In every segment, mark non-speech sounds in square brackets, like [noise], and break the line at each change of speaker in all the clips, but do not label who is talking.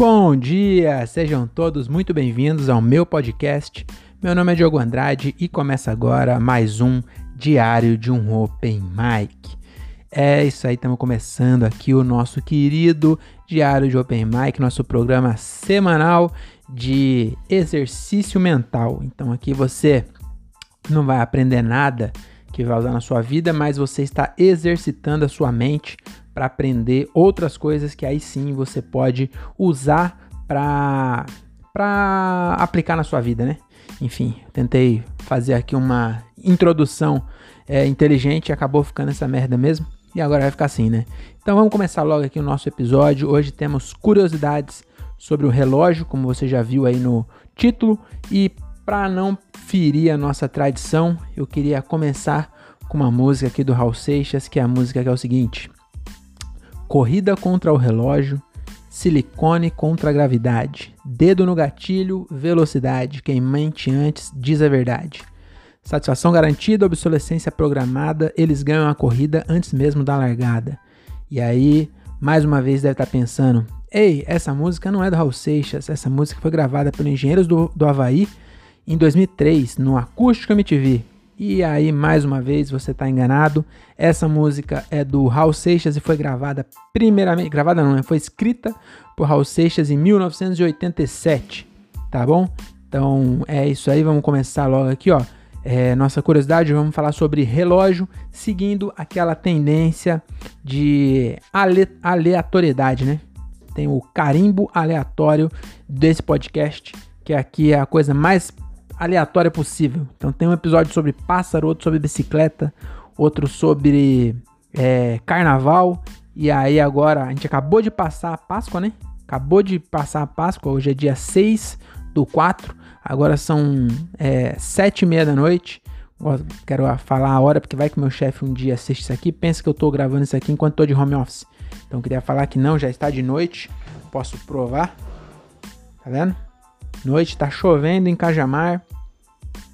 Bom dia, sejam todos muito bem-vindos ao meu podcast. Meu nome é Diogo Andrade e começa agora mais um Diário de um Open Mic. É isso aí, estamos começando aqui o nosso querido Diário de Open Mic, nosso programa semanal de exercício mental. Então aqui você não vai aprender nada que vai usar na sua vida, mas você está exercitando a sua mente para aprender outras coisas que aí sim você pode usar para para aplicar na sua vida, né? Enfim, tentei fazer aqui uma introdução é, inteligente e acabou ficando essa merda mesmo. E agora vai ficar assim, né? Então vamos começar logo aqui o nosso episódio. Hoje temos curiosidades sobre o relógio, como você já viu aí no título. E para não ferir a nossa tradição, eu queria começar com uma música aqui do Raul Seixas, que é a música que é o seguinte: Corrida contra o relógio, silicone contra a gravidade, dedo no gatilho, velocidade, quem mente antes diz a verdade. Satisfação garantida, obsolescência programada, eles ganham a corrida antes mesmo da largada. E aí, mais uma vez deve estar pensando: ei, essa música não é do Raul Seixas, essa música foi gravada pelos Engenheiros do, do Havaí em 2003, no Acústico MTV. E aí, mais uma vez, você está enganado. Essa música é do Raul Seixas e foi gravada primeiramente, gravada não, né? foi escrita por Raul Seixas em 1987, tá bom? Então é isso aí, vamos começar logo aqui, ó. É, nossa curiosidade, vamos falar sobre relógio, seguindo aquela tendência de ale aleatoriedade, né? Tem o carimbo aleatório desse podcast, que aqui é a coisa mais aleatória possível. Então tem um episódio sobre pássaro, outro sobre bicicleta, outro sobre é, carnaval. E aí agora a gente acabou de passar a Páscoa, né? Acabou de passar a Páscoa, hoje é dia 6 do 4. Agora são é, 7 e meia da noite. Quero falar a hora, porque vai que meu chefe um dia assiste isso aqui, pensa que eu tô gravando isso aqui enquanto tô de home office. Então queria falar que não, já está de noite. Posso provar. Tá vendo? Noite, tá chovendo em Cajamar.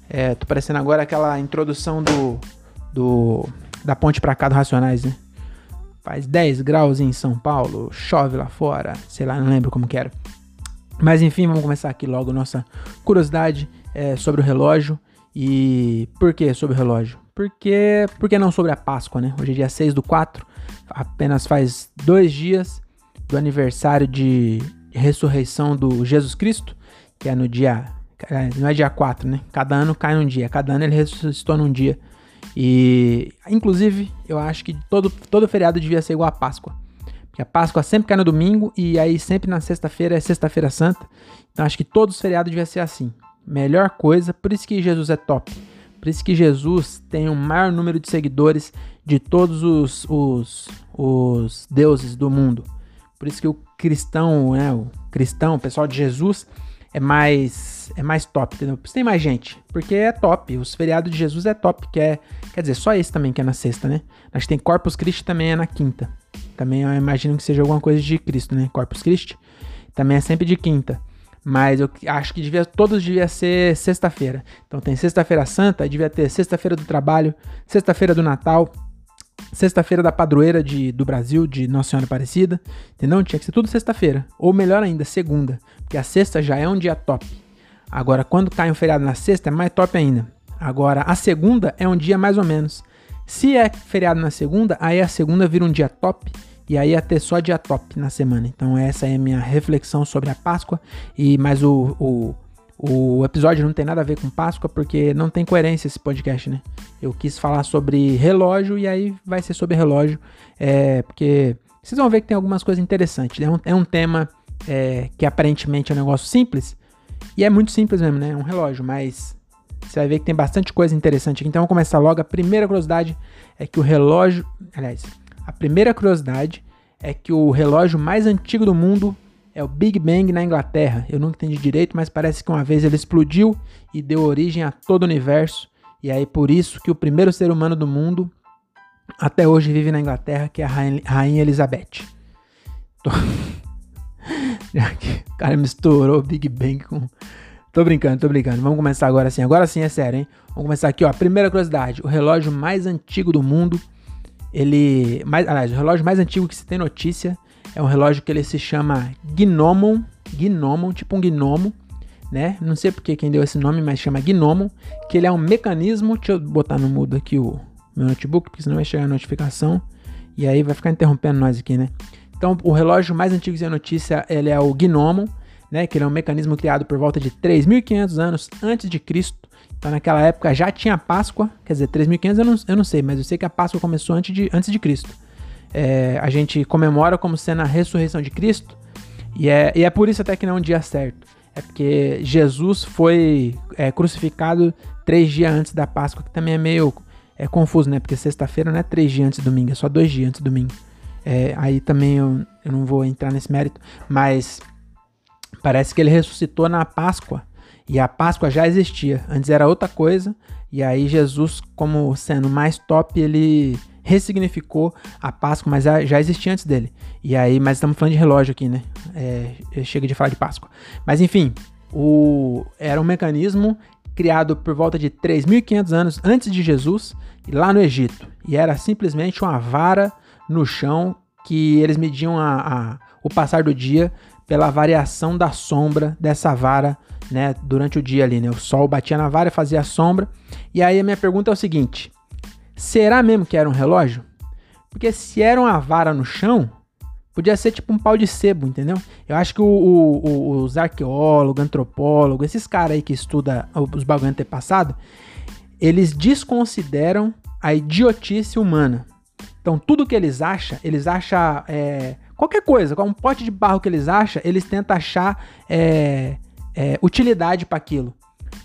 É, tô parecendo agora aquela introdução do, do da ponte pra cá do Racionais, né? Faz 10 graus em São Paulo, chove lá fora, sei lá, não lembro como que era. Mas enfim, vamos começar aqui logo nossa curiosidade é, sobre o relógio. E por que sobre o relógio? Porque, porque não sobre a Páscoa, né? Hoje é dia 6 do 4, apenas faz dois dias do aniversário de ressurreição do Jesus Cristo, que é no dia. É, não é dia 4, né? Cada ano cai num dia. Cada ano ele ressuscitou num dia. E, inclusive, eu acho que todo, todo feriado devia ser igual a Páscoa. Porque a Páscoa sempre cai no domingo e aí sempre na sexta-feira é Sexta-feira Santa. Então acho que todos os feriados deviam ser assim. Melhor coisa, por isso que Jesus é top. Por isso que Jesus tem o maior número de seguidores de todos os, os, os deuses do mundo. Por isso que o cristão, né, o cristão, o pessoal de Jesus, é mais é mais top, entendeu? Tem mais gente, porque é top. Os feriados de Jesus é top, que é, quer dizer, só esse também que é na sexta, né? Acho que tem Corpus Christi também é na quinta. Também eu imagino que seja alguma coisa de Cristo, né? Corpus Christi também é sempre de quinta. Mas eu acho que devia, todos devia ser sexta-feira. Então tem sexta-feira santa, devia ter sexta-feira do trabalho, sexta-feira do Natal, sexta-feira da padroeira de, do Brasil, de Nossa Senhora Aparecida, entendeu? Tinha que ser tudo sexta-feira. Ou melhor ainda, segunda. Porque a sexta já é um dia top. Agora, quando cai um feriado na sexta, é mais top ainda. Agora, a segunda é um dia mais ou menos. Se é feriado na segunda, aí a segunda vira um dia top. E aí ia ter só dia top na semana. Então essa é a minha reflexão sobre a Páscoa. E mas o, o o episódio não tem nada a ver com Páscoa, porque não tem coerência esse podcast, né? Eu quis falar sobre relógio e aí vai ser sobre relógio, é, porque vocês vão ver que tem algumas coisas interessantes. É um, é um tema é, que aparentemente é um negócio simples, e é muito simples mesmo, né? É um relógio, mas você vai ver que tem bastante coisa interessante aqui. Então vamos começar logo. A primeira curiosidade é que o relógio. Aliás, a primeira curiosidade é que o relógio mais antigo do mundo é o Big Bang na Inglaterra. Eu nunca entendi direito, mas parece que uma vez ele explodiu e deu origem a todo o universo. E aí por isso que o primeiro ser humano do mundo até hoje vive na Inglaterra, que é a Rainha Elizabeth. Tô... [laughs] o cara misturou Big Bang com. Tô brincando, tô brincando. Vamos começar agora sim. Agora sim é sério, hein? Vamos começar aqui, ó. Primeira curiosidade: o relógio mais antigo do mundo. Ele. Mais, aliás, o relógio mais antigo que se tem notícia É um relógio que ele se chama Gnomon, Gnomon, tipo um gnomo, né? Não sei porque quem deu esse nome, mas chama Gnomon, que ele é um mecanismo, deixa eu botar no mudo aqui o meu notebook, porque senão vai chegar a notificação e aí vai ficar interrompendo nós aqui, né? Então, o relógio mais antigo da notícia, ele é o Gnomon, né, que ele é um mecanismo criado por volta de 3.500 anos antes de Cristo. Então, naquela época já tinha Páscoa, quer dizer, 3.500 eu não, eu não sei, mas eu sei que a Páscoa começou antes de, antes de Cristo. É, a gente comemora como sendo a ressurreição de Cristo, e é, e é por isso até que não é um dia certo. É porque Jesus foi é, crucificado três dias antes da Páscoa, que também é meio é, confuso, né? Porque sexta-feira não é três dias antes do domingo, é só dois dias antes do domingo. É, aí também eu, eu não vou entrar nesse mérito, mas parece que ele ressuscitou na Páscoa. E a Páscoa já existia. Antes era outra coisa. E aí Jesus, como sendo mais top, ele ressignificou a Páscoa, mas já existia antes dele. E aí, mas estamos falando de relógio aqui, né? É, chega de falar de Páscoa. Mas enfim, o, era um mecanismo criado por volta de 3.500 anos antes de Jesus, lá no Egito. E era simplesmente uma vara no chão que eles mediam a, a, o passar do dia pela variação da sombra dessa vara né, durante o dia ali. Né? O sol batia na vara e fazia sombra. E aí a minha pergunta é o seguinte: será mesmo que era um relógio? Porque se era uma vara no chão, podia ser tipo um pau de sebo, entendeu? Eu acho que o, o, os arqueólogos, antropólogos, esses caras aí que estudam os bagulho antepassado, eles desconsideram a idiotice humana. Então, tudo que eles acham, eles acham. É, qualquer coisa, um pote de barro que eles acham, eles tentam achar é, é, utilidade para aquilo.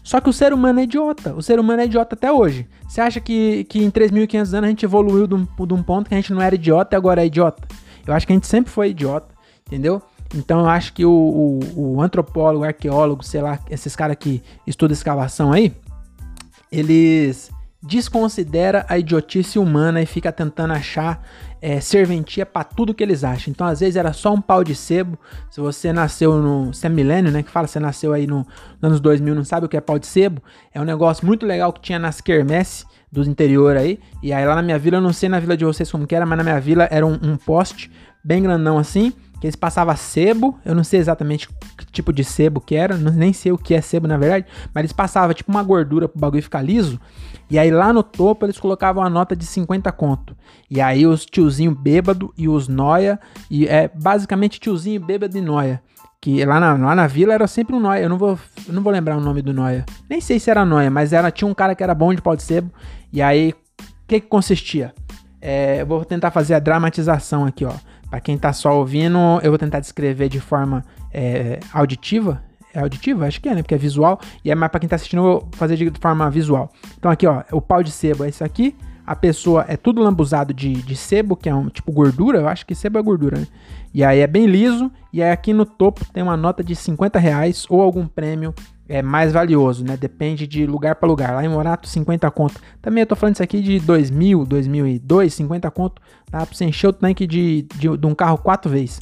Só que o ser humano é idiota. O ser humano é idiota até hoje. Você acha que, que em 3.500 anos a gente evoluiu de um, de um ponto que a gente não era idiota e agora é idiota? Eu acho que a gente sempre foi idiota, entendeu? Então eu acho que o, o, o antropólogo, arqueólogo, sei lá, esses caras que estudam escavação aí, eles desconsidera a idiotice humana e fica tentando achar é, serventia para tudo que eles acham. Então, às vezes, era só um pau de sebo. Se você nasceu no. Você é milênio, né? Que fala, você nasceu aí no, nos anos 2000, não sabe o que é pau de sebo. É um negócio muito legal que tinha nas quermesse do interior aí. E aí, lá na minha vila, eu não sei na vila de vocês como que era, mas na minha vila era um, um poste bem grandão assim que eles passavam sebo, eu não sei exatamente que tipo de sebo que era, nem sei o que é sebo na verdade, mas eles passavam tipo uma gordura pro bagulho ficar liso, e aí lá no topo eles colocavam uma nota de 50 conto. E aí os tiozinho bêbado e os noia, e é basicamente tiozinho bêbado e noia. Que lá na, lá na vila era sempre um noia, eu não vou, eu não vou lembrar o nome do noia. Nem sei se era noia, mas era, tinha um cara que era bom de pau de sebo, e aí o que, que consistia? É, eu vou tentar fazer a dramatização aqui, ó. Para quem tá só ouvindo, eu vou tentar descrever de forma é, auditiva. É auditiva? Acho que é, né? Porque é visual. E é mais para quem tá assistindo, eu vou fazer de forma visual. Então aqui, ó, o pau de sebo é isso aqui. A pessoa é tudo lambuzado de, de sebo, que é um tipo gordura. Eu acho que sebo é gordura, né? E aí é bem liso. E aí aqui no topo tem uma nota de 50 reais ou algum prêmio é mais valioso, né? Depende de lugar para lugar. Lá em Morato, 50 conto. Também eu tô falando isso aqui de 2000, 2002, 50 conto. Dá pra você encher o tanque de, de, de um carro quatro vezes.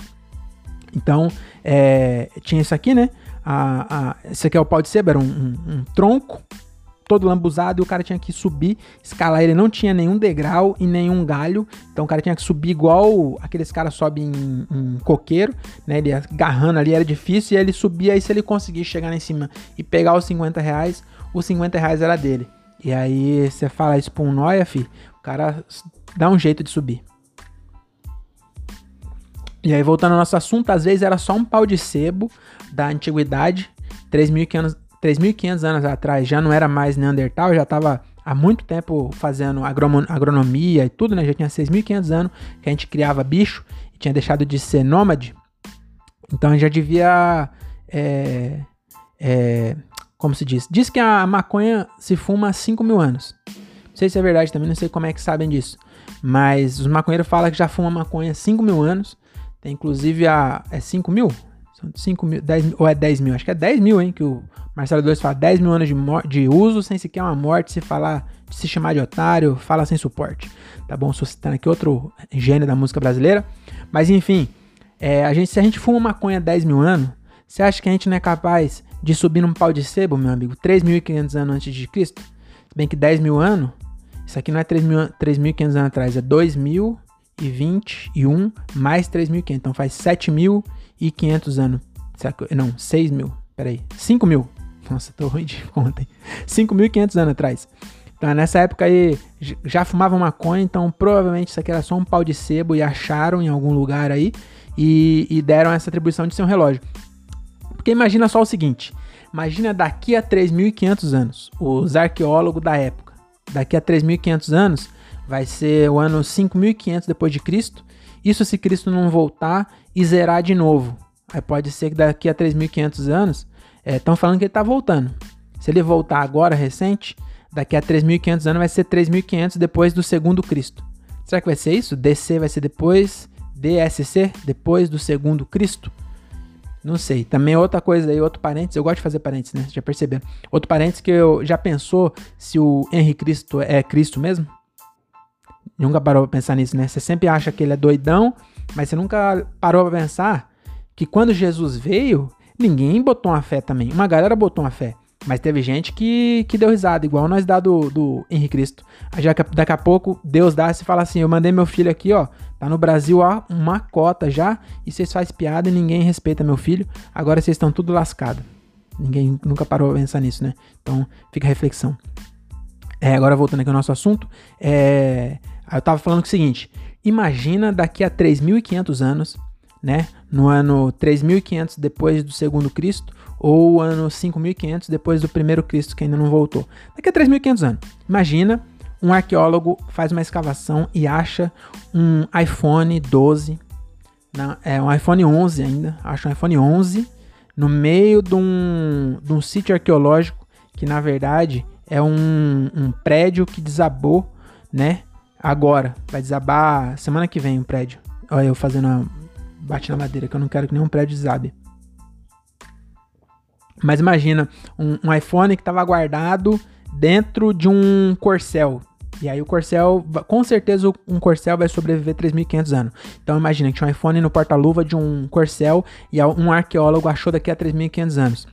Então, é, tinha isso aqui, né? A, a, esse aqui é o pau de sebo, era um, um, um tronco todo lambuzado e o cara tinha que subir, escalar. Ele não tinha nenhum degrau e nenhum galho, então o cara tinha que subir igual aqueles caras sobem em, em, coqueiro, né? Ele agarrando ali era difícil e ele subia. Aí se ele conseguir chegar lá em cima e pegar os 50 reais, os 50 reais era dele. E aí você fala isso pra um noia, fi, o cara dá um jeito de subir. E aí, voltando ao nosso assunto, às vezes era só um pau de sebo da antiguidade, 3.500 anos, 3.500 anos atrás já não era mais Neandertal, já estava há muito tempo fazendo agronomia e tudo, né? Já tinha 6.500 anos que a gente criava bicho e tinha deixado de ser nômade. Então já devia. É, é, como se diz? Diz que a maconha se fuma há 5 mil anos. Não sei se é verdade também, não sei como é que sabem disso. Mas os maconheiros falam que já fumam maconha há 5 mil anos. Tem inclusive a. É 5 mil? São 5 mil, 10 ou é 10 mil? Acho que é 10 mil, hein? Que o Marcelo 2 fala 10 mil anos de, de uso sem sequer uma morte. Se falar, se chamar de otário, fala sem suporte. Tá bom? Suscitando aqui outro gênio da música brasileira. Mas enfim, é, a gente, se a gente fuma maconha 10 mil anos, você acha que a gente não é capaz de subir num pau de sebo, meu amigo, 3.500 anos antes de Cristo? Se bem que 10 mil anos, isso aqui não é 3.500 anos atrás, é 2.000 2021 mais 3.500. Então faz 7.500 anos. Não, 6 mil. Peraí. 5 mil. Nossa, tô ruim de [laughs] conta. 5.500 anos atrás. Então, nessa época aí, já fumavam maconha, então provavelmente isso aqui era só um pau de sebo e acharam em algum lugar aí e, e deram essa atribuição de ser um relógio. Porque imagina só o seguinte, imagina daqui a 3.500 anos, os arqueólogos da época, daqui a 3.500 anos vai ser o ano 5.500 depois de Cristo, isso se Cristo não voltar e zerar de novo. Aí pode ser que daqui a 3.500 anos, estão é, falando que ele está voltando. Se ele voltar agora, recente, daqui a 3.500 anos vai ser 3.500 depois do segundo Cristo. Será que vai ser isso? DC vai ser depois, DSC depois do segundo Cristo? Não sei. Também outra coisa aí, outro parênteses, eu gosto de fazer parênteses, né? Já perceberam? Outro parênteses que eu já pensou se o Henrique Cristo é Cristo mesmo? Nunca parou pra pensar nisso, né? Você sempre acha que ele é doidão, mas você nunca parou pra pensar que quando Jesus veio, ninguém botou uma fé também. Uma galera botou uma fé. Mas teve gente que, que deu risada, igual nós dá do, do Henrique Cristo. Já, daqui a pouco Deus dá e fala assim: Eu mandei meu filho aqui, ó. Tá no Brasil, ó, uma cota já. E vocês fazem piada e ninguém respeita meu filho. Agora vocês estão tudo lascado. Ninguém nunca parou a pensar nisso, né? Então fica a reflexão. É, agora voltando aqui ao nosso assunto. É, eu tava falando o seguinte: imagina daqui a 3.500 anos, né? No ano 3.500 depois do segundo Cristo ou ano 5500 depois do primeiro Cristo que ainda não voltou. Daqui a 3500 anos. Imagina um arqueólogo faz uma escavação e acha um iPhone 12, não, é um iPhone 11 ainda, acha um iPhone 11 no meio de um, de um sítio arqueológico que na verdade é um, um prédio que desabou, né? Agora, vai desabar semana que vem o um prédio. Olha eu fazendo uma bate na madeira que eu não quero que nenhum prédio desabe. Mas imagina um, um iPhone que estava guardado dentro de um Corcel. E aí o Corcel, com certeza um Corcel vai sobreviver 3.500 anos. Então imagina tinha um iPhone no porta-luva de um Corcel e um arqueólogo achou daqui a 3.500 anos.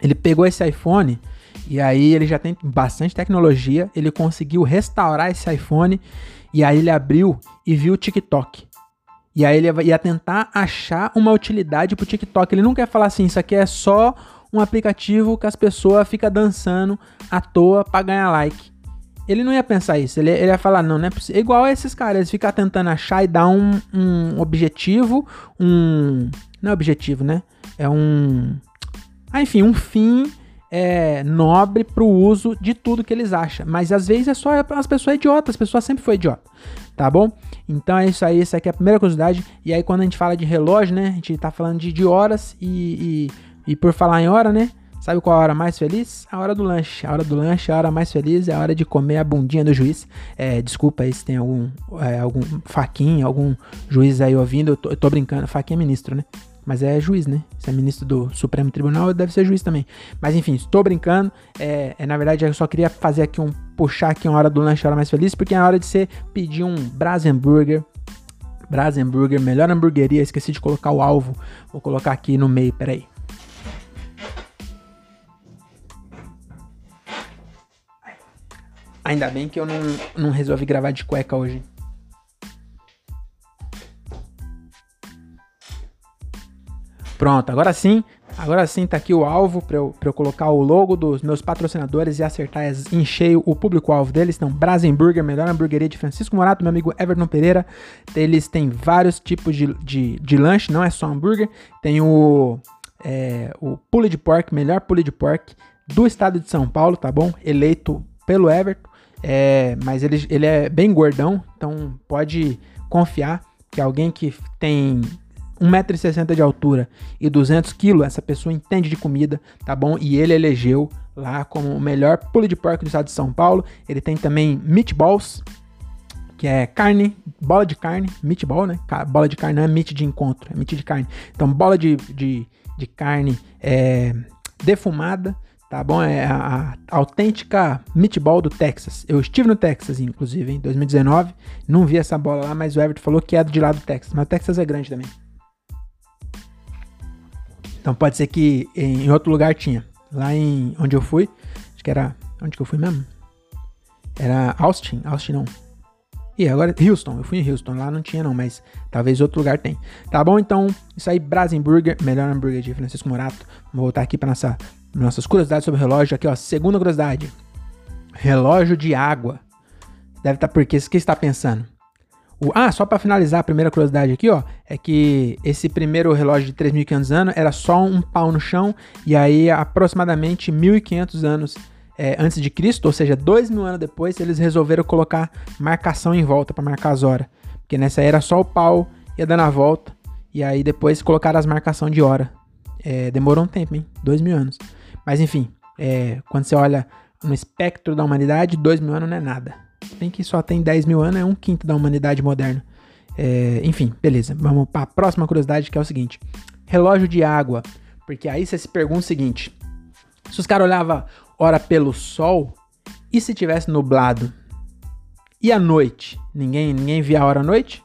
Ele pegou esse iPhone e aí ele já tem bastante tecnologia, ele conseguiu restaurar esse iPhone e aí ele abriu e viu o TikTok. E aí ele ia tentar achar uma utilidade pro TikTok. Ele não quer falar assim, isso aqui é só um aplicativo que as pessoas ficam dançando à toa pra ganhar like. Ele não ia pensar isso, ele, ele ia falar, não, não é possível. Igual esses caras, eles ficam tentando achar e dar um, um objetivo, um. Não é objetivo, né? É um. Ah, enfim, um fim é, nobre pro uso de tudo que eles acham. Mas às vezes é só as pessoas idiotas, as pessoas sempre foi idiota. Tá bom? Então é isso aí, essa aqui é a primeira curiosidade. E aí quando a gente fala de relógio, né? A gente tá falando de, de horas e, e e por falar em hora, né? Sabe qual a hora mais feliz? A hora do lanche. A hora do lanche, a hora mais feliz é a hora de comer a bundinha do juiz. É, desculpa aí se tem algum, é, algum faquinha, algum juiz aí ouvindo. Eu tô, eu tô brincando. Faquinha é ministro, né? Mas é juiz, né? Se é ministro do Supremo Tribunal, deve ser juiz também. Mas enfim, estou brincando. É, é, na verdade, eu só queria fazer aqui um. puxar aqui uma hora do lanche, hora mais feliz, porque é a hora de você pedir um Brasenburger. Brasenburger, melhor hamburgueria. Esqueci de colocar o alvo. Vou colocar aqui no meio, peraí. Ainda bem que eu não, não resolvi gravar de cueca hoje. Pronto, agora sim. Agora sim tá aqui o alvo para eu, pra eu colocar o logo dos meus patrocinadores e acertar em cheio o público-alvo deles. Então, Brasenburger, melhor hamburgueria de Francisco Morato, meu amigo Everton Pereira. Eles têm vários tipos de, de, de lanche, não é só hambúrguer. Tem o, é, o pulled pork, melhor pulled pork do estado de São Paulo, tá bom? Eleito pelo Everton. É, mas ele, ele é bem gordão, então pode confiar que alguém que tem 1,60m de altura e 200kg, essa pessoa entende de comida, tá bom? E ele elegeu lá como o melhor pulled pork do estado de São Paulo. Ele tem também meatballs, que é carne, bola de carne, meatball, né? Bola de carne não é meat de encontro, é meat de carne. Então, bola de, de, de carne é, defumada, tá bom? É a, a, autêntica meatball do Texas. Eu estive no Texas, inclusive, em 2019. Não vi essa bola lá, mas o Everton falou que é de lá do Texas. Mas o Texas é grande também. Então pode ser que em outro lugar tinha. Lá em onde eu fui, acho que era. Onde que eu fui mesmo? Era Austin? Austin não. E agora, Houston, eu fui em Houston, lá não tinha não, mas talvez outro lugar tem. Tá bom? Então, isso aí, Brasenburger, melhor hambúrguer de Francisco Morato. Vou voltar aqui para nossa, nossas curiosidades sobre relógio. Aqui, ó, segunda curiosidade. Relógio de água. Deve estar tá porque, o que está pensando? O, ah, só para finalizar a primeira curiosidade aqui, ó, é que esse primeiro relógio de 3.500 anos era só um pau no chão e aí aproximadamente 1.500 anos é, antes de Cristo, ou seja, dois mil anos depois, eles resolveram colocar marcação em volta para marcar as horas, porque nessa era só o pau ia dando a volta e aí depois colocaram as marcação de hora. É, demorou um tempo, hein? Dois mil anos. Mas enfim, é, quando você olha no espectro da humanidade, dois mil anos não é nada. Bem que só tem 10 mil anos, é um quinto da humanidade moderna. É, enfim, beleza. Vamos para a próxima curiosidade, que é o seguinte: relógio de água. Porque aí você se pergunta o seguinte: se os caras olhavam hora pelo sol, e se tivesse nublado? E à noite? Ninguém, ninguém via a hora à noite?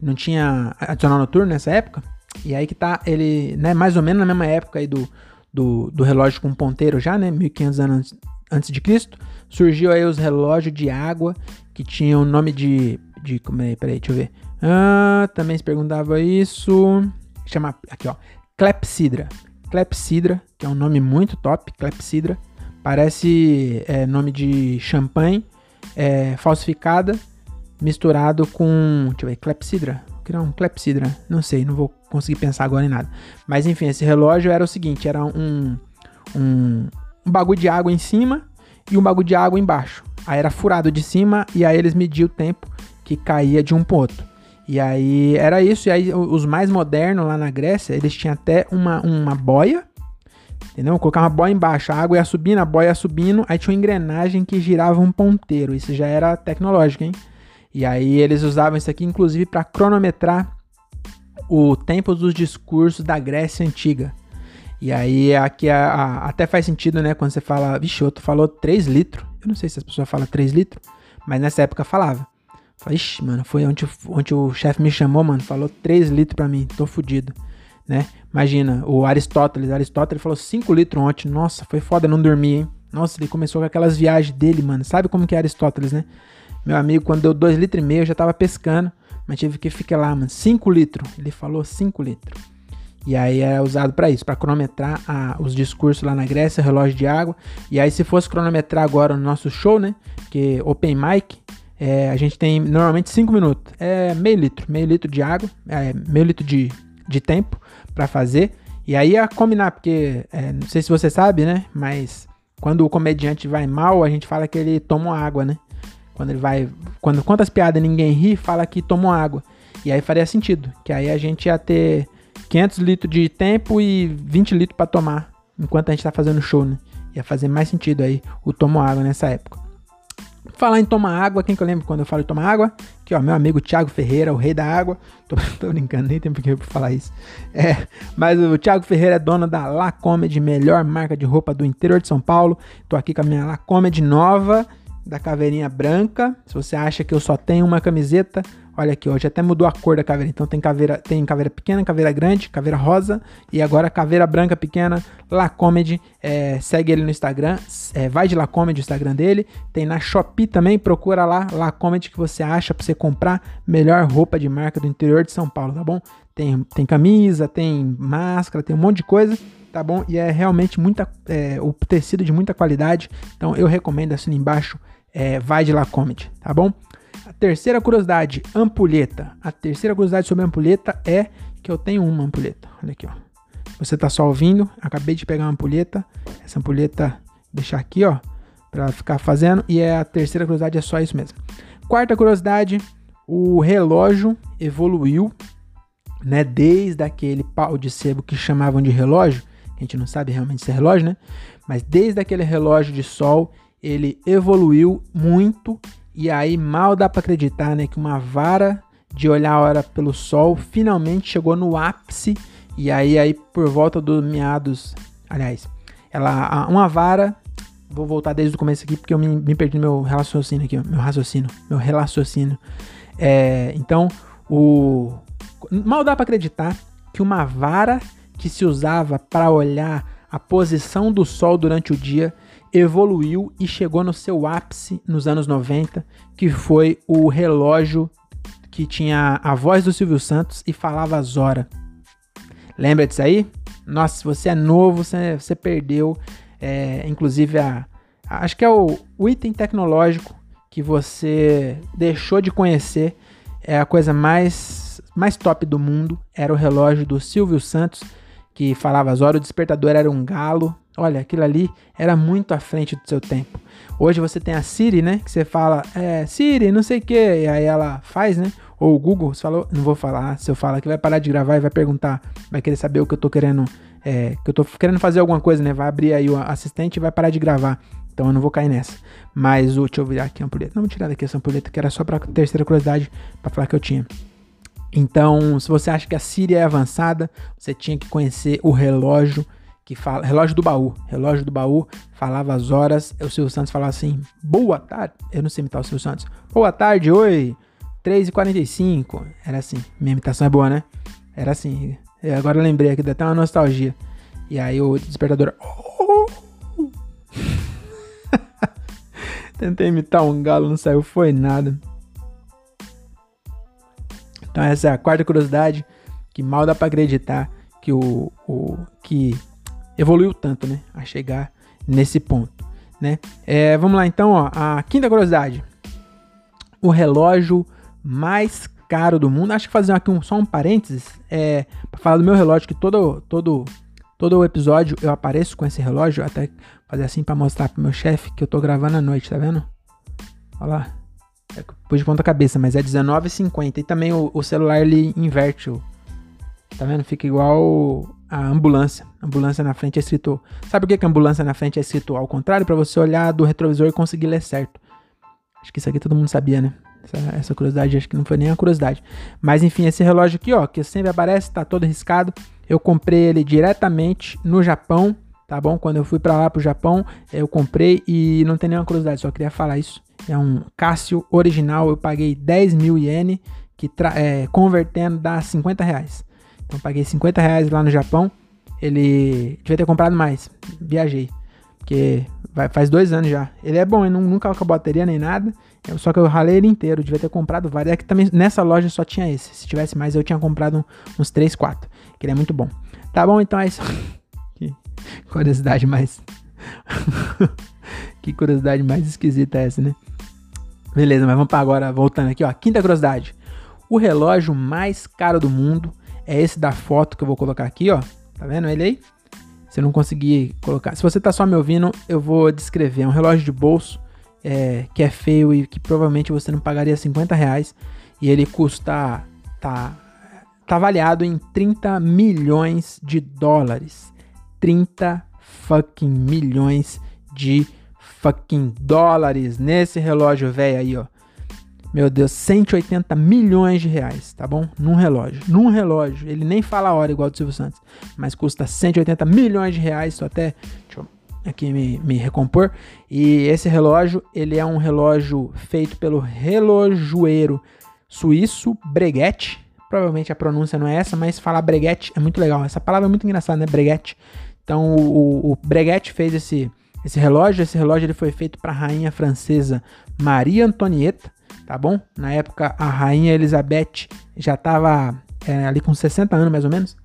Não tinha adicional noturno nessa época? E aí que tá ele, né, mais ou menos na mesma época aí do, do, do relógio com ponteiro já, né, 1500 anos antes de Cristo surgiu aí os relógios de água que tinham o nome de. de como é? Peraí, deixa eu ver. Ah, também se perguntava isso. Chama aqui, ó. Clepsidra. Clepsidra, que é um nome muito top. Clepsidra. Parece é, nome de champanhe é, falsificada misturado com. Deixa eu ver, clepsidra. Não, clepsidra. Não sei, não vou conseguir pensar agora em nada. Mas enfim, esse relógio era o seguinte: era um, um, um bagulho de água em cima e um bagulho de água embaixo. Aí era furado de cima e aí eles mediam o tempo que caía de um ponto. E aí era isso. E aí os mais modernos lá na Grécia, eles tinham até uma, uma boia, entendeu? Colocar uma boia embaixo, a água ia subindo, a boia ia subindo, aí tinha uma engrenagem que girava um ponteiro. Isso já era tecnológico, hein? E aí eles usavam isso aqui, inclusive, para cronometrar o tempo dos discursos da Grécia Antiga. E aí aqui a, a, até faz sentido, né? Quando você fala, vixe, outro falou 3 litros. Eu não sei se as pessoas falam 3 litros, mas nessa época falava. Falei, ixi, mano, foi onde, onde o chefe me chamou, mano, falou 3 litros pra mim, tô fudido. Né? Imagina, o Aristóteles, Aristóteles falou 5 litros ontem. Nossa, foi foda não dormir, hein? Nossa, ele começou com aquelas viagens dele, mano. Sabe como que é Aristóteles, né? Meu amigo, quando deu 2 litros e meio, eu já tava pescando, mas tive que ficar lá, mano. 5 litros. Ele falou 5 litros. E aí é usado para isso, para cronometrar a, os discursos lá na Grécia, relógio de água. E aí se fosse cronometrar agora no nosso show, né? Que open mic, é, a gente tem normalmente 5 minutos. É meio litro, meio litro de água, é, meio litro de, de tempo para fazer. E aí é combinar, porque é, não sei se você sabe, né? Mas quando o comediante vai mal, a gente fala que ele tomou água, né? Quando ele vai. Quando conta as piadas e ninguém ri, fala que tomou água. E aí faria sentido, que aí a gente ia ter 500 litros de tempo e 20 litros para tomar enquanto a gente tá fazendo show, né? Ia fazer mais sentido aí o tomo água nessa época. Falar em tomar água, quem que eu lembro quando eu falo em tomar água? Aqui, ó, meu amigo Thiago Ferreira, o rei da água. [laughs] Tô, tô brincando, nem tem porque eu falar isso. É, mas o Thiago Ferreira é dono da La Comedy, melhor marca de roupa do interior de São Paulo. Tô aqui com a minha La Comedy nova, da caveirinha branca. Se você acha que eu só tenho uma camiseta, Olha aqui, hoje até mudou a cor da caveira. Então tem caveira, tem caveira pequena, caveira grande, caveira rosa e agora caveira branca pequena, Lacomedy. É, segue ele no Instagram, é, vai de Lacomedy o Instagram dele. Tem na Shopee também, procura lá Lacomedy que você acha para você comprar melhor roupa de marca do interior de São Paulo, tá bom? Tem, tem camisa, tem máscara, tem um monte de coisa tá bom? E é realmente muita, é, o tecido de muita qualidade. Então eu recomendo, assina embaixo, é, vai de La Comedy, tá bom? A terceira curiosidade, ampulheta. A terceira curiosidade sobre ampulheta é que eu tenho uma ampulheta. Olha aqui, ó. Você tá só ouvindo, acabei de pegar uma ampulheta. Essa ampulheta, deixar aqui, ó, para ficar fazendo. E é a terceira curiosidade é só isso mesmo. Quarta curiosidade, o relógio evoluiu, né, desde aquele pau de sebo que chamavam de relógio, a gente não sabe realmente se é relógio, né? Mas desde aquele relógio de sol, ele evoluiu muito e aí mal dá para acreditar, né, que uma vara de olhar a hora pelo sol finalmente chegou no ápice e aí aí por volta dos meados, aliás, ela uma vara, vou voltar desde o começo aqui porque eu me, me perdi no meu raciocínio aqui, meu raciocínio, meu raciocínio. É, então, o mal dá para acreditar que uma vara que se usava para olhar a posição do sol durante o dia evoluiu e chegou no seu ápice nos anos 90, que foi o relógio que tinha a voz do Silvio Santos e falava horas. Lembra disso aí? Nossa, se você é novo, você, você perdeu. É, inclusive, a, a, acho que é o, o item tecnológico que você deixou de conhecer. É a coisa mais, mais top do mundo. Era o relógio do Silvio Santos, que falava horas. O despertador era um galo. Olha, aquilo ali era muito à frente do seu tempo. Hoje você tem a Siri, né? Que você fala, é, Siri, não sei o que, e aí ela faz, né? Ou o Google, você falou, não vou falar, se eu falar que vai parar de gravar e vai perguntar, vai querer saber o que eu tô querendo, é, que eu tô querendo fazer alguma coisa, né? Vai abrir aí o assistente e vai parar de gravar. Então eu não vou cair nessa. Mas o, deixa eu virar aqui a ampulheta. Não, vou tirar daqui essa ampulheta, que era só pra terceira curiosidade, para falar que eu tinha. Então, se você acha que a Siri é avançada, você tinha que conhecer o relógio que fala, relógio do baú, relógio do baú, falava as horas, o Silvio Santos falava assim, boa tarde, eu não sei imitar o Silvio Santos, boa tarde, oi, 3h45, era assim, minha imitação é boa, né? Era assim, eu agora lembrei aqui, dá até uma nostalgia, e aí o despertador, [laughs] tentei imitar um galo, não saiu, foi nada. Então essa é a quarta curiosidade, que mal dá para acreditar que o, o que evoluiu tanto, né? A chegar nesse ponto, né? É, vamos lá então, ó, a quinta curiosidade. O relógio mais caro do mundo. Acho que fazer aqui um, só um parênteses é, para falar do meu relógio, que todo, todo, todo o episódio eu apareço com esse relógio. Até fazer assim para mostrar pro meu chefe que eu tô gravando à noite, tá vendo? Olha lá. É, pus de ponta cabeça, mas é 19,50. E também o, o celular ele inverte. Tá vendo? Fica igual a ambulância. Ambulância na frente é escrito. Sabe por que, que ambulância na frente é escrito ao contrário? Para você olhar do retrovisor e conseguir ler certo. Acho que isso aqui todo mundo sabia, né? Essa, essa, curiosidade, acho que não foi nem a curiosidade. Mas enfim, esse relógio aqui, ó, que sempre aparece, tá todo riscado. Eu comprei ele diretamente no Japão, tá bom? Quando eu fui para lá pro Japão, eu comprei e não tem nenhuma curiosidade, só queria falar isso. É um Casio original, eu paguei 10 mil ienes, que é, convertendo dá 50 reais. Então paguei 50 reais lá no Japão. Ele devia ter comprado mais. Viajei. Porque vai, faz dois anos já. Ele é bom, ele nunca acabou a bateria nem nada. Só que eu ralei ele inteiro. Devia ter comprado vários. É que também nessa loja só tinha esse. Se tivesse mais, eu tinha comprado uns 3, 4. Que ele é muito bom. Tá bom, então é isso. [laughs] que curiosidade mais. [laughs] que curiosidade mais esquisita é essa, né? Beleza, mas vamos para agora. Voltando aqui, ó. Quinta curiosidade. O relógio mais caro do mundo é esse da foto que eu vou colocar aqui, ó. Tá vendo ele aí? Se eu não conseguir colocar. Se você tá só me ouvindo, eu vou descrever. É um relógio de bolso é, que é feio e que provavelmente você não pagaria 50 reais. E ele custa. Tá, tá avaliado em 30 milhões de dólares. 30 fucking milhões de fucking dólares nesse relógio velho aí, ó. Meu Deus, 180 milhões de reais, tá bom? Num relógio. Num relógio. Ele nem fala a hora igual do Silvio Santos. Mas custa 180 milhões de reais. Tô até. Deixa eu aqui me, me recompor. E esse relógio, ele é um relógio feito pelo relojoeiro suíço Breguet. Provavelmente a pronúncia não é essa, mas falar Breguet é muito legal. Essa palavra é muito engraçada, né? Breguet. Então o, o Breguet fez esse, esse relógio. Esse relógio ele foi feito para a rainha francesa Maria Antonieta tá bom? Na época a rainha Elizabeth já estava é, ali com 60 anos mais ou menos.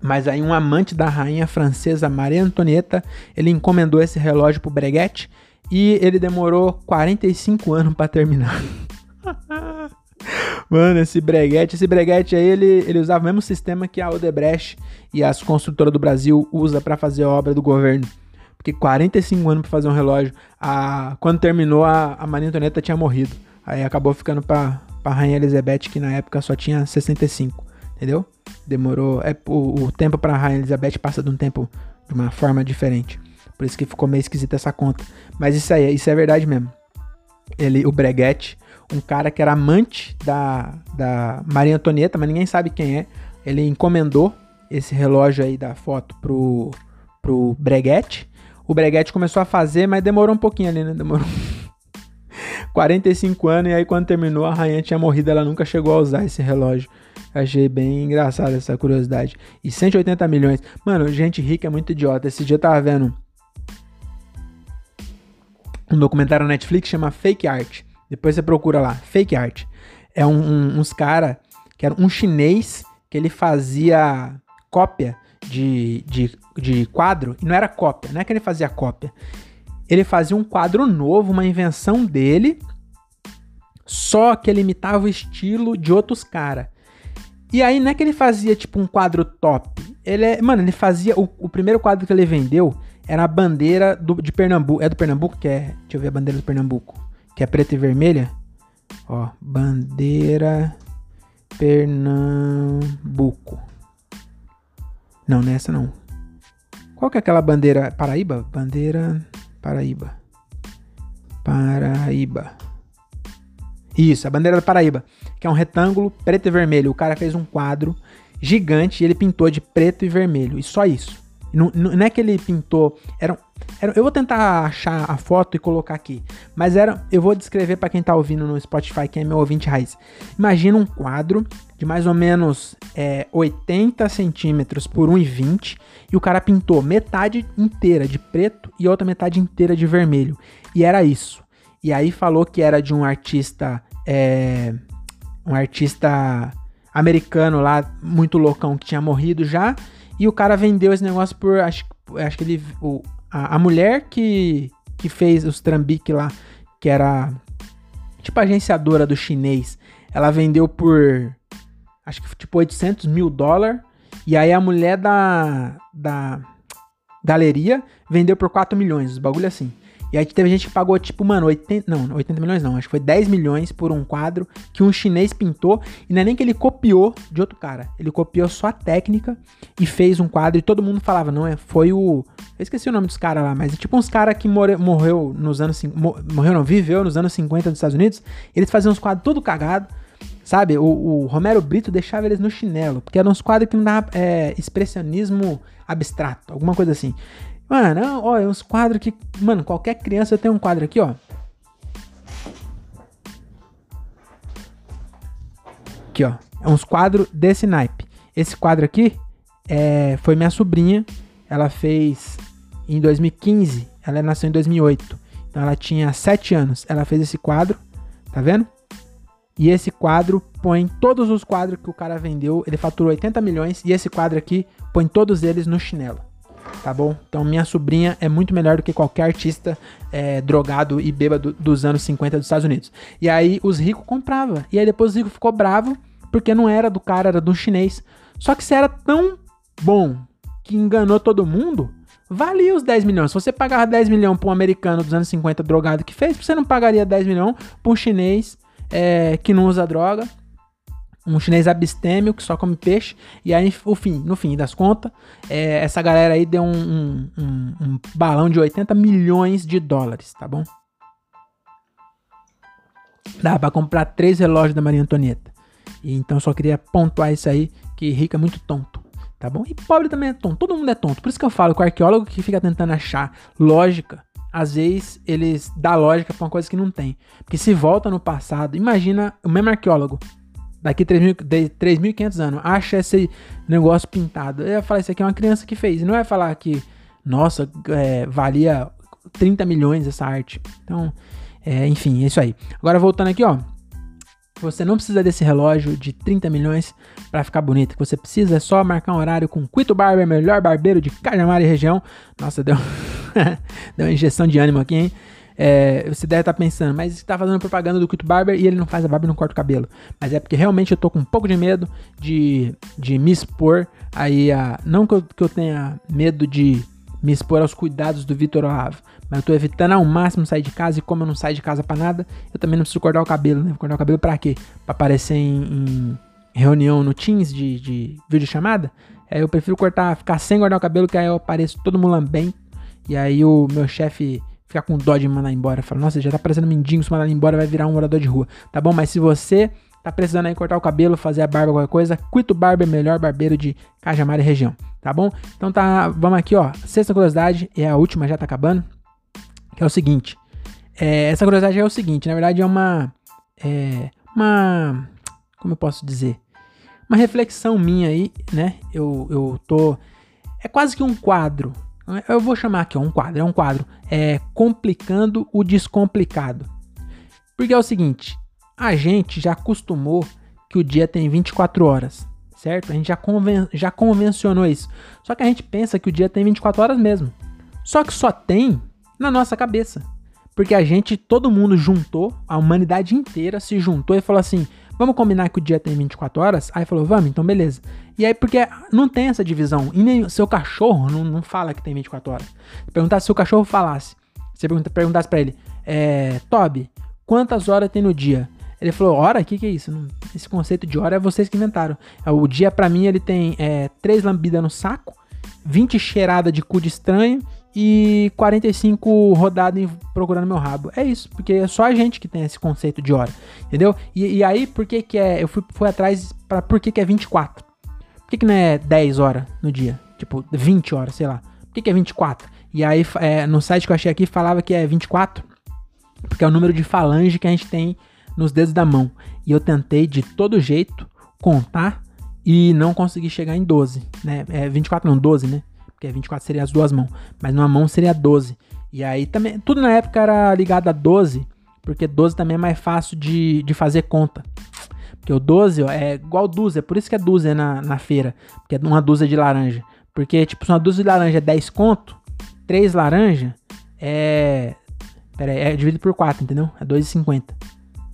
Mas aí um amante da rainha francesa Maria Antonieta, ele encomendou esse relógio pro Breguet e ele demorou 45 anos para terminar. [laughs] Mano, esse breguete, esse breguete aí, ele, ele usava o mesmo sistema que a Odebrecht e as construtoras do Brasil usa para fazer obra do governo. Porque 45 anos pra fazer um relógio. A, quando terminou, a, a Maria Antonieta tinha morrido. Aí acabou ficando pra, pra Rainha Elizabeth, que na época só tinha 65. Entendeu? Demorou. É, o, o tempo pra Rainha Elizabeth passa de um tempo de uma forma diferente. Por isso que ficou meio esquisita essa conta. Mas isso aí, isso é verdade mesmo. Ele, o Breguet, um cara que era amante da, da Maria Antonieta, mas ninguém sabe quem é. Ele encomendou esse relógio aí da foto pro, pro Breguet o Breguete começou a fazer, mas demorou um pouquinho ali, né? Demorou [laughs] 45 anos, e aí quando terminou, a rainha tinha morrido, ela nunca chegou a usar esse relógio. Achei bem engraçada essa curiosidade. E 180 milhões. Mano, gente rica é muito idiota. Esse dia eu tava vendo um documentário na Netflix chama Fake Art. Depois você procura lá, Fake Art. É um, um, uns cara que era um chinês que ele fazia cópia de, de, de quadro. E não era cópia, não é que ele fazia cópia. Ele fazia um quadro novo, uma invenção dele, só que ele imitava o estilo de outros caras. E aí não é que ele fazia tipo um quadro top. Ele é, mano, ele fazia o, o primeiro quadro que ele vendeu era a bandeira do, de Pernambuco. É do Pernambuco que é? Deixa eu ver a bandeira do Pernambuco, que é preta e vermelha. Ó, bandeira Pernambuco. Não, nessa não. Qual que é aquela bandeira? Paraíba? Bandeira Paraíba. Paraíba. Isso, a bandeira da Paraíba, que é um retângulo preto e vermelho. O cara fez um quadro gigante e ele pintou de preto e vermelho. E só isso. Não, não é que ele pintou. Era, era, eu vou tentar achar a foto e colocar aqui. Mas era. Eu vou descrever para quem tá ouvindo no Spotify, quem é meu ouvinte raiz. Imagina um quadro de mais ou menos é, 80 centímetros por 1,20 e o cara pintou metade inteira de preto e outra metade inteira de vermelho. E era isso. E aí falou que era de um artista. É, um artista americano lá, muito loucão, que tinha morrido já e o cara vendeu esse negócio por. Acho, acho que ele. O, a, a mulher que, que fez os trambique lá, que era tipo agenciadora do chinês, ela vendeu por. Acho que tipo 800 mil dólares. E aí a mulher da. Da galeria vendeu por 4 milhões. Os bagulho assim. E aí teve gente que pagou, tipo, mano, 80. Não, 80 milhões não. Acho que foi 10 milhões por um quadro que um chinês pintou. E não é nem que ele copiou de outro cara. Ele copiou só a técnica e fez um quadro. E todo mundo falava, não, é, foi o. Eu esqueci o nome dos caras lá, mas é tipo uns caras que more, morreu nos anos. Morreu, não, viveu nos anos 50 nos Estados Unidos. Eles faziam uns quadros todo cagado. Sabe, o, o, Romero Brito deixava eles no chinelo, porque eram uns quadros que não dava é, expressionismo abstrato, alguma coisa assim. Mano, ó, é uns quadros que. Mano, qualquer criança tem um quadro aqui, ó. Aqui, ó. É uns quadros desse naipe. Esse quadro aqui é, foi minha sobrinha. Ela fez em 2015. Ela nasceu em 2008. Então ela tinha 7 anos. Ela fez esse quadro. Tá vendo? E esse quadro põe todos os quadros que o cara vendeu. Ele faturou 80 milhões. E esse quadro aqui põe todos eles no chinelo tá bom? Então minha sobrinha é muito melhor do que qualquer artista é, drogado e bêbado dos anos 50 dos Estados Unidos. E aí os ricos compravam. E aí depois os ricos ficou bravo porque não era do cara, era do chinês. Só que se era tão bom que enganou todo mundo, valia os 10 milhões. Se você pagava 10 milhões para um americano dos anos 50 drogado que fez, você não pagaria 10 milhões para um chinês é, que não usa droga um chinês abstêmio que só come peixe. E aí, o fim, no fim das contas, é, essa galera aí deu um, um, um, balão de 80 milhões de dólares, tá bom? Dá pra comprar três relógios da Maria Antonieta. E então só queria pontuar isso aí, que rico é muito tonto, tá bom? E pobre também é tonto, todo mundo é tonto. Por isso que eu falo que o arqueólogo que fica tentando achar lógica, às vezes eles dá lógica pra uma coisa que não tem. Porque se volta no passado, imagina o mesmo arqueólogo daqui 3.500 anos, acha esse negócio pintado. Eu ia falar, isso aqui é uma criança que fez. Não vai falar que, nossa, é, valia 30 milhões essa arte. Então, é, enfim, é isso aí. Agora voltando aqui, ó. Você não precisa desse relógio de 30 milhões para ficar bonito. O que você precisa é só marcar um horário com Quito Barber, melhor barbeiro de Cajamar e região. Nossa, deu, [laughs] deu uma injeção de ânimo aqui, hein? É, você deve estar tá pensando, mas está fazendo propaganda do Quito Barber e ele não faz a barba e não corta o cabelo. Mas é porque realmente eu tô com um pouco de medo de, de me expor aí a. Não que eu, que eu tenha medo de me expor aos cuidados do Vitor Olavo. Mas eu tô evitando ao máximo sair de casa e como eu não saio de casa para nada, eu também não preciso cortar o cabelo, né? Vou cortar o cabelo para quê? Pra aparecer em, em, reunião no Teams de, de videochamada? É, eu prefiro cortar, ficar sem guardar o cabelo, que aí eu apareço todo mulambem. E aí o meu chefe ficar com dó de mandar embora. Fala, nossa, já tá parecendo mendigo, se mandar embora vai virar um morador de rua. Tá bom? Mas se você tá precisando aí cortar o cabelo, fazer a barba, qualquer coisa, Quito Barber, melhor barbeiro de Cajamar e região. Tá bom? Então tá, vamos aqui, ó. Sexta curiosidade, é a última, já tá acabando. Que é o seguinte. É, essa curiosidade é o seguinte, na verdade é uma. É, uma. Como eu posso dizer? uma reflexão minha aí, né? Eu, eu tô. É quase que um quadro. Eu vou chamar aqui, ó, um quadro. É um quadro. É Complicando o Descomplicado. Porque é o seguinte: a gente já acostumou que o dia tem 24 horas, certo? A gente já, conven já convencionou isso. Só que a gente pensa que o dia tem 24 horas mesmo. Só que só tem na nossa cabeça. Porque a gente, todo mundo juntou, a humanidade inteira se juntou e falou assim: vamos combinar que o dia tem 24 horas? Aí falou, vamos, então beleza. E aí, porque não tem essa divisão. E nem seu cachorro não, não fala que tem 24 horas. Perguntar se o cachorro falasse. Você pergunta, perguntasse pra ele, é, Toby, quantas horas tem no dia? Ele falou, hora? O que, que é isso? esse conceito de hora é vocês que inventaram. É, o dia, para mim, ele tem é, três lambidas no saco, 20 cheiradas de cu de estranho e 45 rodadas procurando meu rabo. É isso, porque é só a gente que tem esse conceito de hora, entendeu? E, e aí, por que que é... Eu fui, fui atrás para por que que é 24? Por que que não é 10 horas no dia? Tipo, 20 horas, sei lá. Por que que é 24? E aí, é, no site que eu achei aqui, falava que é 24, porque é o número de falange que a gente tem nos dedos da mão. E eu tentei de todo jeito contar e não consegui chegar em 12, né? É 24 não, 12, né? Porque 24 seria as duas mãos, mas numa mão seria 12. E aí também, tudo na época era ligado a 12, porque 12 também é mais fácil de, de fazer conta. Porque o 12 ó, é igual dúzia, por isso que é dúzia na, na feira, porque é uma dúzia de laranja. Porque, tipo, se uma dúzia de laranja é 10 conto, 3 laranja é. Pera aí, é dividido por 4, entendeu? É 2,50.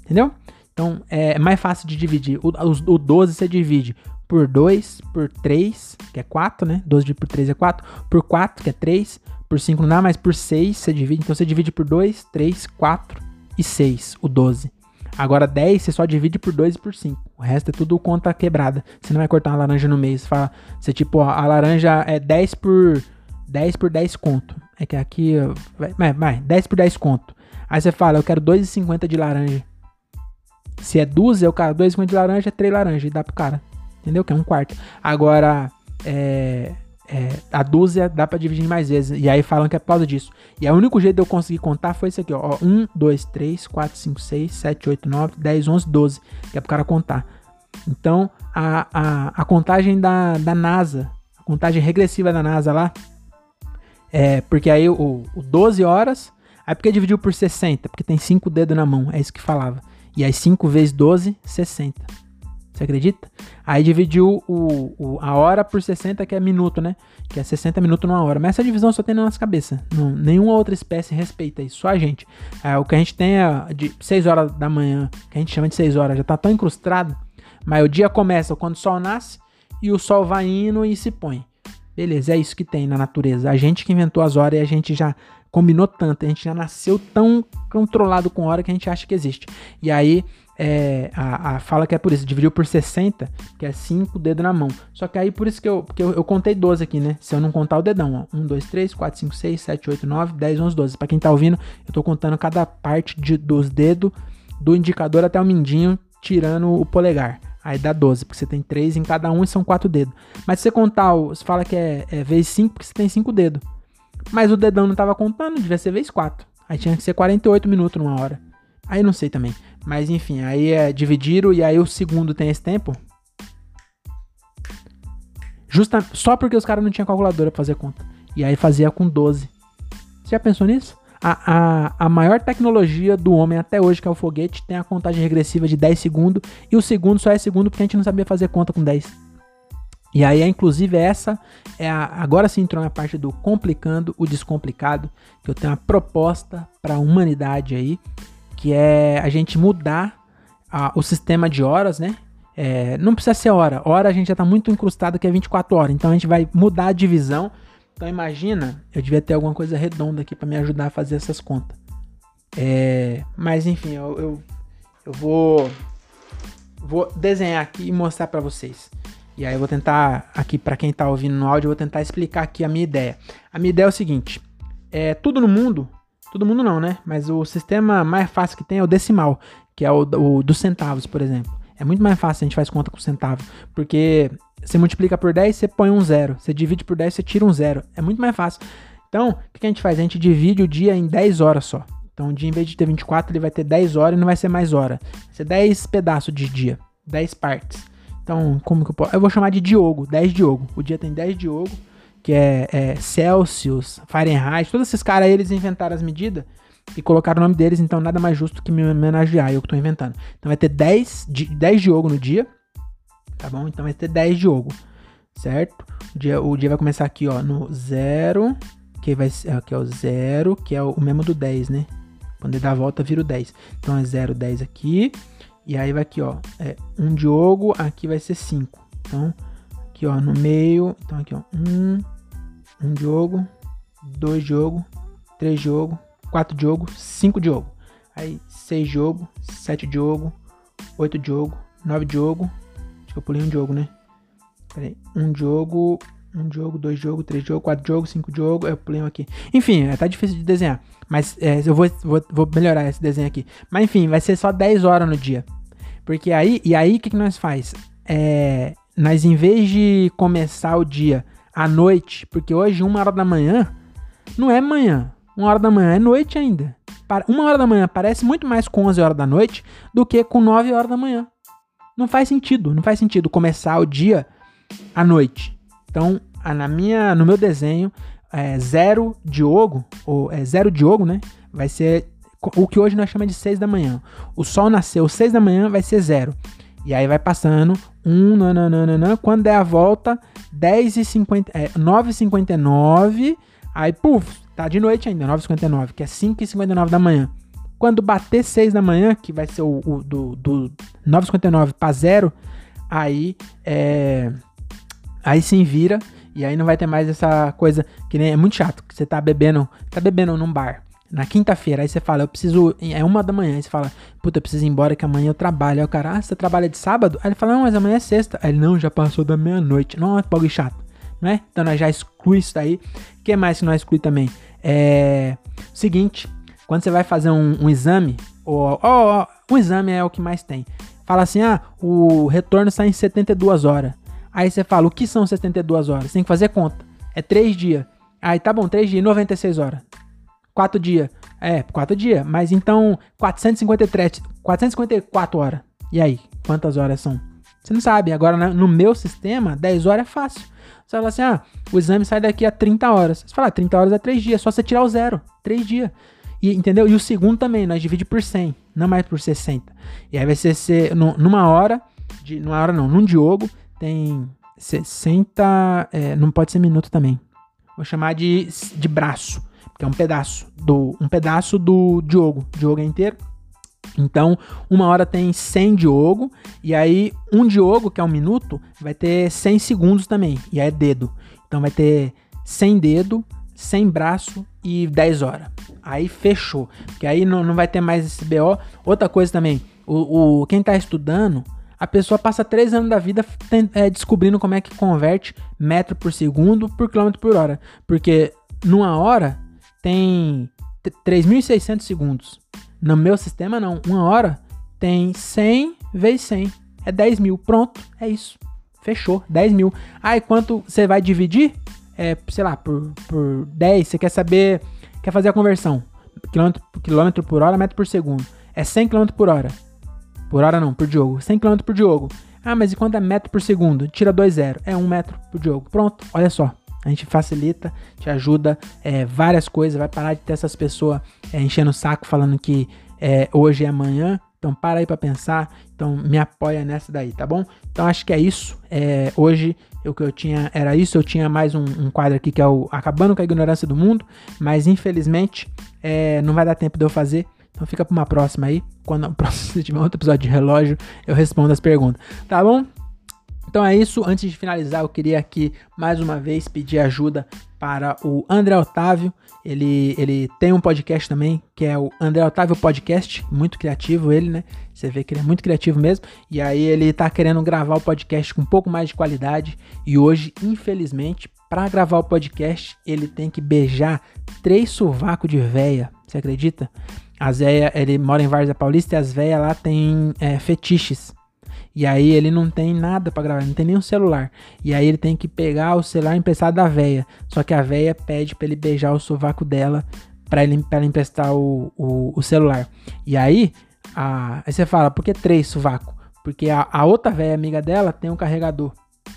Entendeu? Então é mais fácil de dividir. O, o, o 12 você divide por 2, por 3, que é 4, né? 12 por 3 é 4, por 4, que é 3, por 5 não dá, mas por 6 você divide. Então você divide por 2, 3, 4 e 6, o 12. Agora 10 você só divide por 2 e por 5. O resto é tudo conta quebrada. Você não vai cortar uma laranja no meio. Você fala, você tipo, a laranja é 10 por 10 por 10 conto. É que aqui, vai, vai 10 por 10 conto. Aí você fala, eu quero 2,50 de laranja. Se é 12, eu quero 2,50 de laranja, é 3 laranjas e dá pro cara entendeu? Que é um quarto. Agora, é, é, a dúzia dá para dividir mais vezes. E aí falam que é por causa disso. E o único jeito de eu conseguir contar foi isso aqui, ó. 1, 2, 3, 4, 5, 6, 7, 8, 9, 10, 11, 12. Que é pro cara contar. Então, a, a, a contagem da, da NASA, a contagem regressiva da NASA lá, é porque aí o, o 12 horas, aí porque dividiu por 60? Porque tem 5 dedos na mão, é isso que falava. E aí 5 vezes 12, 60. Você acredita? Aí dividiu o, o, a hora por 60, que é minuto, né? Que é 60 minutos numa hora. Mas essa divisão só tem na nossa cabeça. Não, nenhuma outra espécie respeita isso, só a gente. É, o que a gente tem é de 6 horas da manhã, que a gente chama de 6 horas, já tá tão incrustado. Mas o dia começa quando o sol nasce e o sol vai indo e se põe. Beleza, é isso que tem na natureza. A gente que inventou as horas e a gente já combinou tanto, a gente já nasceu tão controlado com hora que a gente acha que existe. E aí é, a, a, fala que é por isso, dividiu por 60, que é 5 dedos na mão. Só que aí por isso que eu, porque eu, eu, contei 12 aqui, né? Se eu não contar o dedão, ó. 1, 2, 3, 4, 5, 6, 7, 8, 9, 10, 11, 12. Pra quem tá ouvindo, eu tô contando cada parte de, dos dedos do indicador até o mindinho, tirando o polegar. Aí dá 12, porque você tem 3 em cada um e são 4 dedos. Mas se você contar, você fala que é, é vezes 5, porque você tem 5 dedos. Mas o dedão não tava contando, devia ser vezes 4. Aí tinha que ser 48 minutos numa hora. Aí não sei também. Mas enfim, aí é dividiram e aí o segundo tem esse tempo. Justa, só porque os caras não tinham calculadora pra fazer conta. E aí fazia com 12. Você já pensou nisso? A, a, a maior tecnologia do homem até hoje, que é o foguete, tem a contagem regressiva de 10 segundos. E o segundo só é segundo porque a gente não sabia fazer conta com 10. E aí, inclusive, essa é a, agora sim entrou na parte do complicando o descomplicado, que eu tenho uma proposta para a humanidade aí que é a gente mudar a, o sistema de horas, né? É, não precisa ser hora. Hora a gente já está muito incrustado que é 24 horas. Então a gente vai mudar a divisão. Então imagina, eu devia ter alguma coisa redonda aqui para me ajudar a fazer essas contas. É, mas enfim, eu, eu, eu, vou, vou desenhar aqui e mostrar para vocês. E aí eu vou tentar aqui para quem está ouvindo no áudio, eu vou tentar explicar aqui a minha ideia. A minha ideia é o seguinte: é, tudo no mundo Todo mundo não, né? Mas o sistema mais fácil que tem é o decimal, que é o, o dos centavos, por exemplo. É muito mais fácil a gente faz conta com centavo, porque você multiplica por 10, você põe um zero. Você divide por 10, você tira um zero. É muito mais fácil. Então, o que a gente faz? A gente divide o dia em 10 horas só. Então, o dia, em vez de ter 24, ele vai ter 10 horas e não vai ser mais hora. Vai ser 10 pedaços de dia, 10 partes. Então, como que eu posso. Eu vou chamar de Diogo, 10 Diogo. O dia tem 10 Diogo, que é, é Celsius, Fahrenheit, todos esses caras eles inventaram as medidas e colocaram o nome deles, então nada mais justo que me homenagear, eu que tô inventando. Então vai ter 10, 10 Diogo no dia, tá bom? Então vai ter 10 Diogo, certo? O dia, o dia vai começar aqui, ó, no 0, que vai ser, aqui é o 0, que é o mesmo do 10, né? Quando ele dá a volta, vira o 10. Então é 0, 10 aqui. E aí vai aqui, ó. É um Diogo, aqui vai ser 5. Então, aqui, ó, no meio. Então aqui, ó. Um, um Diogo, dois Diogo, três Diogo, quatro Diogo, cinco Diogo. Aí, seis Diogo, sete Diogo, oito Diogo, nove Diogo. Acho que eu pulei um Diogo, né? Pera aí. Um Diogo, um Diogo, dois Diogo, três Diogo, quatro Diogo, cinco Diogo. Eu pulei um aqui. Enfim, é, tá difícil de desenhar. Mas é, eu vou, vou, vou, melhorar esse desenho aqui. Mas enfim, vai ser só 10 horas no dia. Porque aí, e aí o que, que nós faz? É, nós em vez de começar o dia à noite, porque hoje uma hora da manhã não é manhã, uma hora da manhã é noite ainda. Uma hora da manhã parece muito mais com 11 horas da noite do que com 9 horas da manhã. Não faz sentido, não faz sentido começar o dia à noite. Então, na minha, no meu desenho, é, zero Diogo, ou é zero Diogo, né? Vai ser o que hoje nós chamamos de 6 da manhã. O sol nasceu 6 da manhã, vai ser zero. E aí vai passando, 1, nananana, quando der a volta, 10 e 50, é, 9 e 59, aí puf, tá de noite ainda, 9 e 59, que é 5 e 59 da manhã. Quando bater 6 da manhã, que vai ser o, o do, do 9 e 59 para zero, aí é, aí sim vira e aí não vai ter mais essa coisa que nem é muito chato, que você tá bebendo, tá bebendo num bar. Na quinta-feira, aí você fala, eu preciso. É uma da manhã, aí você fala, puta, eu preciso ir embora que amanhã eu trabalho. Aí o cara, ah, você trabalha de sábado? Aí ele fala, não, mas amanhã é sexta. Aí ele, não, já passou da meia-noite. Não, é bagulho chato, não é? Então nós já exclui isso daí. O que mais que nós exclui também? É. Seguinte, quando você vai fazer um, um exame, ou, ou, o exame é o que mais tem. Fala assim, ah, o retorno está em 72 horas. Aí você fala, o que são 72 horas? Você tem que fazer conta. É 3 dias. Aí tá bom, 3 dias, 96 horas. 4 dias. É, 4 dias. Mas então, 453, 454 horas. E aí, quantas horas são? Você não sabe. Agora, no meu sistema, 10 horas é fácil. Você fala assim, ah, o exame sai daqui a 30 horas. Você fala, ah, 30 horas é 3 dias. Só você tirar o zero. 3 dias. E, entendeu? E o segundo também, nós divide por 100, não mais por 60. E aí vai ser, ser numa hora, de, numa hora não, num Diogo, tem 60. É, não pode ser minuto também. Vou chamar de, de braço, porque é um pedaço do um pedaço do Diogo. Diogo é inteiro. Então, uma hora tem 100 Diogo, e aí um Diogo, que é um minuto, vai ter 100 segundos também, e aí é dedo. Então vai ter 100 dedo, 100 braço e 10 horas. Aí fechou, porque aí não, não vai ter mais esse BO. Outra coisa também, o, o quem está estudando, a pessoa passa três anos da vida é, descobrindo como é que converte metro por segundo por quilômetro por hora. Porque numa hora tem 3.600 segundos. No meu sistema, não. Uma hora tem 100 vezes 100. É 10 mil. Pronto, é isso. Fechou, 10 mil. Aí quanto você vai dividir? É, sei lá, por, por 10. Você quer saber, quer fazer a conversão. Quilômetro, quilômetro por hora, metro por segundo. É 100 km por hora. Por hora não, por jogo. 100 km por jogo. Ah, mas e quanto é metro por segundo? Tira 2,0. É 1 metro por jogo. Pronto, olha só. A gente facilita, te ajuda é, várias coisas. Vai parar de ter essas pessoas é, enchendo o saco falando que é, hoje é amanhã. Então para aí para pensar. Então me apoia nessa daí, tá bom? Então acho que é isso. É, hoje o que eu tinha era isso. Eu tinha mais um, um, quadro aqui que é o Acabando com a Ignorância do Mundo. Mas infelizmente é, não vai dar tempo de eu fazer. Então fica para uma próxima aí. Quando [laughs] próximo, tiver outro episódio de relógio, eu respondo as perguntas. Tá bom? Então é isso. Antes de finalizar, eu queria aqui mais uma vez pedir ajuda para o André Otávio. Ele, ele tem um podcast também, que é o André Otávio Podcast. Muito criativo ele, né? Você vê que ele é muito criativo mesmo. E aí ele tá querendo gravar o podcast com um pouco mais de qualidade. E hoje, infelizmente, para gravar o podcast, ele tem que beijar três sovacos de véia. Você acredita? As véia, ele mora em Várzea Paulista e as véias lá tem é, fetiches. E aí ele não tem nada para gravar, não tem nenhum celular. E aí ele tem que pegar o celular emprestado da véia. Só que a véia pede para ele beijar o sovaco dela para ele pra emprestar o, o, o, celular. E aí, a, aí você fala, por que três sovaco? Porque a, a outra velha amiga dela tem um carregador.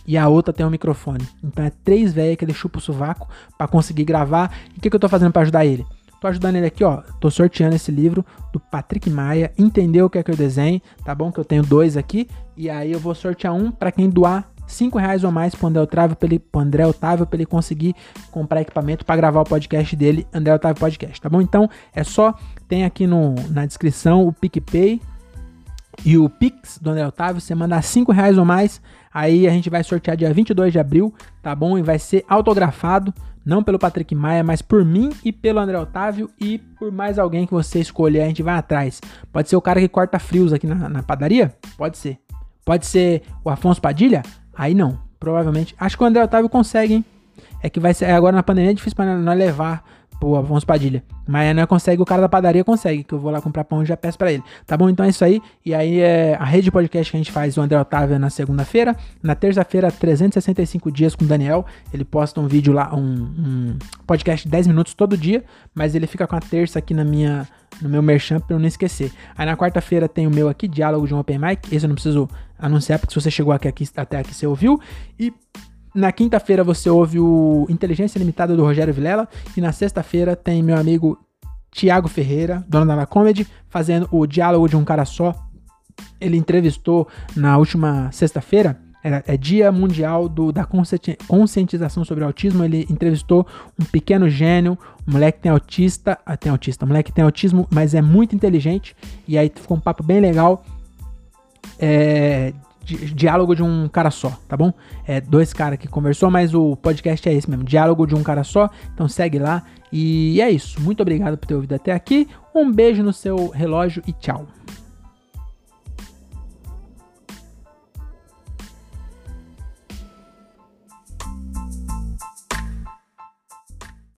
E a outra tem um microfone. Então é três velhas que ele chupa o sovaco para conseguir gravar. E o que, que eu tô fazendo para ajudar ele? Tô ajudando ele aqui, ó. Tô sorteando esse livro do Patrick Maia. Entendeu o que é que eu desenho, tá bom? Que eu tenho dois aqui. E aí eu vou sortear um para quem doar 5 reais ou mais pro André Otávio, pra ele, pro André Otávio, pra ele conseguir comprar equipamento para gravar o podcast dele, André Otávio Podcast, tá bom? Então é só, tem aqui no, na descrição o PicPay e o Pix do André Otávio. Você mandar 5 reais ou mais, aí a gente vai sortear dia 22 de abril, tá bom? E vai ser autografado, não pelo Patrick Maia, mas por mim e pelo André Otávio e por mais alguém que você escolher, a gente vai atrás. Pode ser o cara que corta frios aqui na, na padaria? Pode ser. Pode ser o Afonso Padilha? Aí não, provavelmente. Acho que o André Otávio consegue, hein? É que vai ser. Agora na pandemia é difícil pra nós levar pro Afonso Padilha. Não consegue, o cara da padaria consegue, que eu vou lá comprar pão e já peço pra ele. Tá bom? Então é isso aí. E aí é a rede de podcast que a gente faz, o André Otávio, na segunda-feira. Na terça-feira, 365 dias com o Daniel. Ele posta um vídeo lá, um, um podcast de 10 minutos todo dia. Mas ele fica com a terça aqui na minha no meu merchan pra eu não esquecer. Aí na quarta-feira tem o meu aqui, Diálogo de um Open Mic. Esse eu não preciso anunciar, porque se você chegou aqui, aqui até aqui, você ouviu. E na quinta-feira você ouve o Inteligência Limitada do Rogério Vilela. E na sexta-feira tem meu amigo Tiago Ferreira, dono da Comedy, fazendo o Diálogo de um Cara Só. Ele entrevistou na última sexta-feira é, Dia Mundial do, da Conscientização sobre Autismo. Ele entrevistou um pequeno gênio, um moleque que tem autista, ah, tem autista, um moleque que tem autismo, mas é muito inteligente. E aí ficou um papo bem legal. É, diálogo de um cara só, tá bom? É dois caras que conversou, mas o podcast é esse mesmo, diálogo de um cara só. Então segue lá e é isso. Muito obrigado por ter ouvido até aqui. Um beijo no seu relógio e tchau.